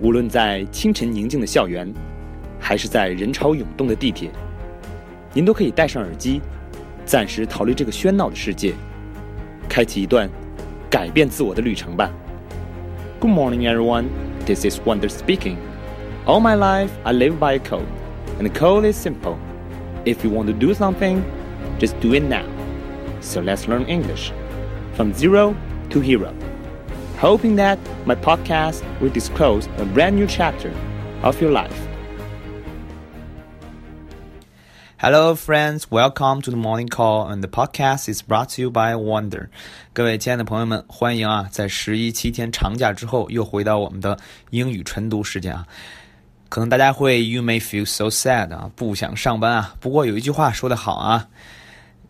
无论在清晨宁静的校园，还是在人潮涌动的地铁，您都可以戴上耳机，暂时逃离这个喧闹的世界，开启一段改变自我的旅程吧。Good morning, everyone. This is Wonder speaking. All my life, I live by a code, and the code is simple. If you want to do something, just do it now. So let's learn English from zero to hero. Hoping that my podcast will disclose a brand new chapter of your life. Hello, friends. Welcome to the morning call, and the podcast is brought to you by Wonder. 各位亲爱的朋友们，欢迎啊！在十一七天长假之后，又回到我们的英语晨读时间啊。可能大家会，You may feel so sad 啊，不想上班啊。不过有一句话说得好啊。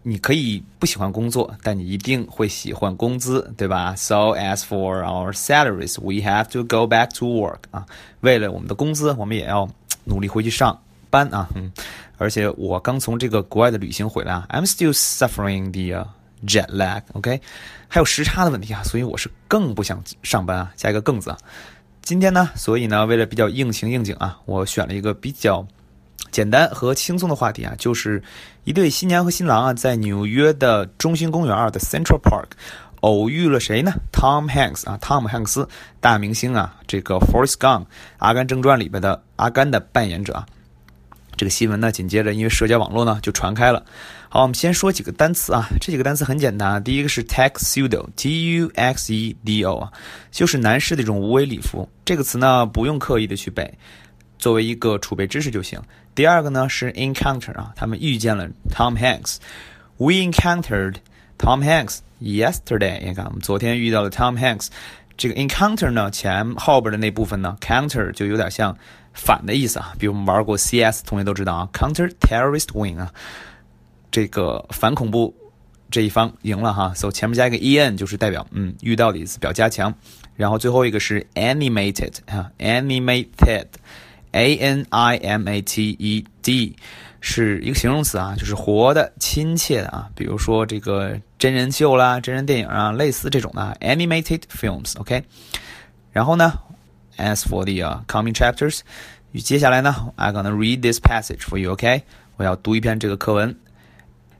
你可以不喜欢工作，但你一定会喜欢工资，对吧？So as for our salaries, we have to go back to work 啊。为了我们的工资，我们也要努力回去上班啊。嗯，而且我刚从这个国外的旅行回来啊，I'm still suffering the jet lag. OK，还有时差的问题啊，所以我是更不想上班啊。加一个更字啊。今天呢，所以呢，为了比较应情应景啊，我选了一个比较。简单和轻松的话题啊，就是一对新娘和新郎啊，在纽约的中心公园啊的 Central Park 偶遇了谁呢？Tom Hanks 啊，汤姆汉克斯，大明星啊，这个 Forrest Gump《阿甘正传》里边的阿甘的扮演者啊。这个新闻呢，紧接着因为社交网络呢就传开了。好，我们先说几个单词啊，这几个单词很简单啊。第一个是 tuxedo，T U X E D O 啊，就是男士的一种无为礼服。这个词呢，不用刻意的去背。作为一个储备知识就行。第二个呢是 encounter 啊，他们遇见了 Tom Hanks。We encountered Tom Hanks yesterday。你看，我们昨天遇到了 Tom Hanks。这个 encounter 呢，前后边的那部分呢，counter 就有点像反的意思啊。比如我们玩过 CS，同学都知道啊，counter terrorist win 啊，这个反恐怖这一方赢了哈。所以前面加一个 en 就是代表嗯遇到的意思，表加强。然后最后一个是 animated 啊，animated。A N I M A T E D 是一个形容词啊，就是活的、亲切的啊。比如说这个真人秀啦、真人电影啊，类似这种的 animated films，OK。然后呢，as for the coming chapters，接下来呢，I'm gonna read this passage for you，OK。我要读一篇这个课文。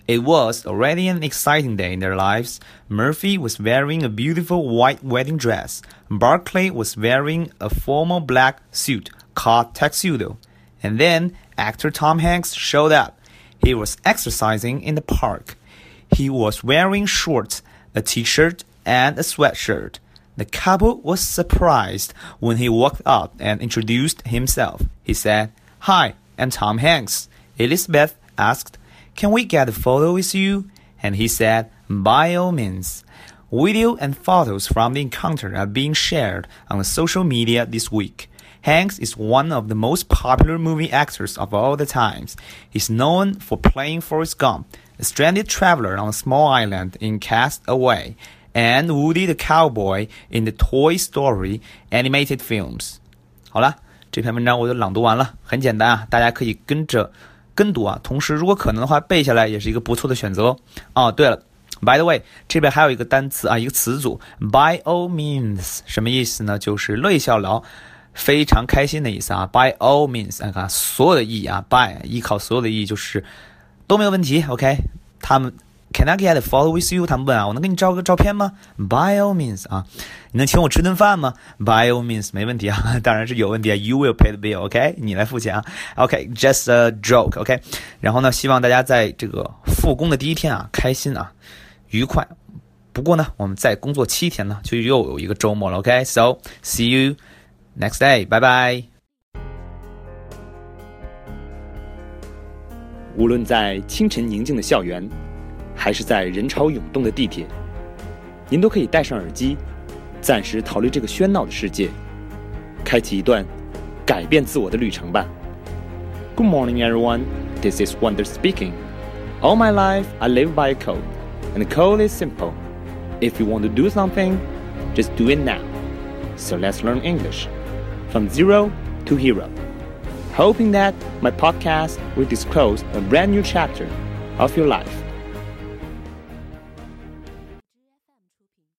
It was already an exciting day in their lives. Murphy was wearing a beautiful white wedding dress. Barclay was wearing a formal black suit called Tuxedo. And then actor Tom Hanks showed up. He was exercising in the park. He was wearing shorts, a t-shirt, and a sweatshirt. The couple was surprised when he walked up and introduced himself. He said, Hi, I'm Tom Hanks. Elizabeth asked, Can we get a photo with you? And he said, By all means. Video and photos from the encounter are being shared on social media this week. Hanks is one of the most popular movie actors of all the times. He's known for playing Forrest Gump, a stranded traveler on a small island in Cast Away, and Woody the Cowboy in the Toy Story animated films. 好了，这篇文章我就朗读完了，很简单啊，大家可以跟着跟读啊，同时如果可能的话背下来也是一个不错的选择哦。对了。By the way，这边还有一个单词啊，一个词组，by all means，什么意思呢？就是乐意效劳。 非常开心的意思啊，by all means，你看所有的意义啊，by 依靠所有的意义就是都没有问题，OK？他们 Can I get a photo with you？他们问啊，我能给你照个照片吗？By all means 啊，你能请我吃顿饭吗？By all means 没问题啊，当然是有问题啊，You will pay the bill，OK？你来付钱啊，OK？Just a joke，OK？然后呢，希望大家在这个复工的第一天啊，开心啊，愉快。不过呢，我们再工作七天呢，就又有一个周末了，OK？So see you。Next day，拜拜。无论在清晨宁静的校园，还是在人潮涌动的地铁，您都可以戴上耳机，暂时逃离这个喧闹的世界，开启一段改变自我的旅程吧。Good morning, everyone. This is Wonder speaking. All my life, I live by a code, and the code is simple. If you want to do something, just do it now. So let's learn English from zero to hero. Hoping that my podcast will disclose a brand new chapter of your life.